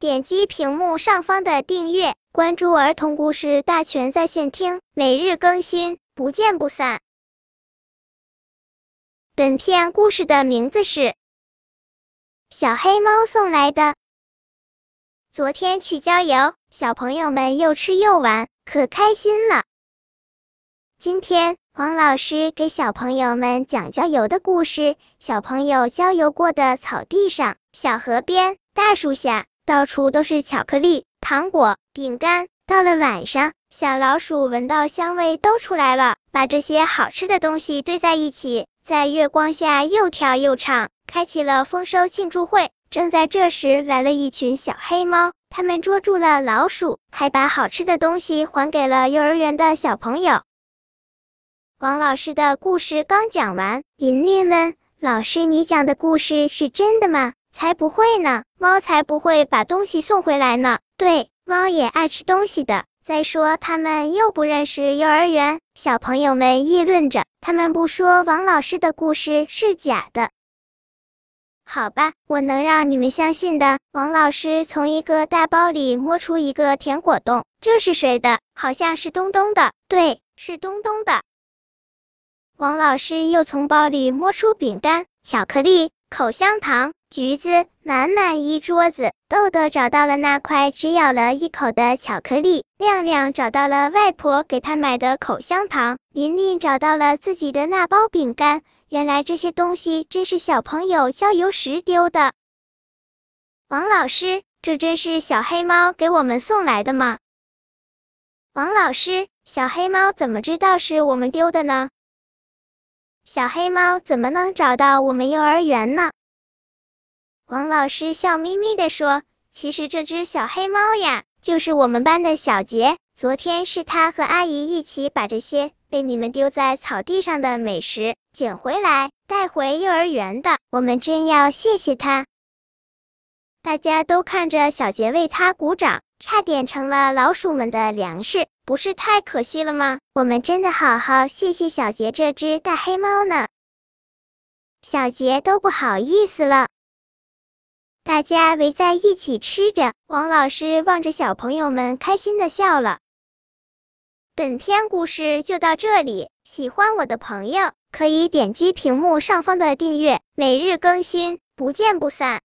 点击屏幕上方的订阅，关注儿童故事大全在线听，每日更新，不见不散。本片故事的名字是《小黑猫送来的》。昨天去郊游，小朋友们又吃又玩，可开心了。今天王老师给小朋友们讲郊游的故事。小朋友郊游过的草地上、小河边、大树下，到处都是巧克力、糖果、饼干。到了晚上，小老鼠闻到香味都出来了，把这些好吃的东西堆在一起，在月光下又跳又唱，开启了丰收庆祝会。正在这时，来了一群小黑猫，他们捉住了老鼠，还把好吃的东西还给了幼儿园的小朋友。王老师的故事刚讲完，琳琳问老师：“你讲的故事是真的吗？”“才不会呢，猫才不会把东西送回来呢。”“对，猫也爱吃东西的。再说他们又不认识幼儿园。”小朋友们议论着，他们不说王老师的故事是假的。好吧，我能让你们相信的。王老师从一个大包里摸出一个甜果冻，这是谁的？好像是东东的。对，是东东的。王老师又从包里摸出饼干、巧克力、口香糖、橘子，满满一桌子。豆豆找到了那块只咬了一口的巧克力，亮亮找到了外婆给他买的口香糖，琳琳找到了自己的那包饼干。原来这些东西真是小朋友郊游时丢的。王老师，这真是小黑猫给我们送来的吗？王老师，小黑猫怎么知道是我们丢的呢？小黑猫怎么能找到我们幼儿园呢？王老师笑眯眯的说：“其实这只小黑猫呀，就是我们班的小杰。昨天是他和阿姨一起把这些被你们丢在草地上的美食捡回来，带回幼儿园的。我们真要谢谢他。”大家都看着小杰为他鼓掌，差点成了老鼠们的粮食。不是太可惜了吗？我们真的好好谢谢小杰这只大黑猫呢。小杰都不好意思了。大家围在一起吃着，王老师望着小朋友们开心的笑了。本篇故事就到这里，喜欢我的朋友可以点击屏幕上方的订阅，每日更新，不见不散。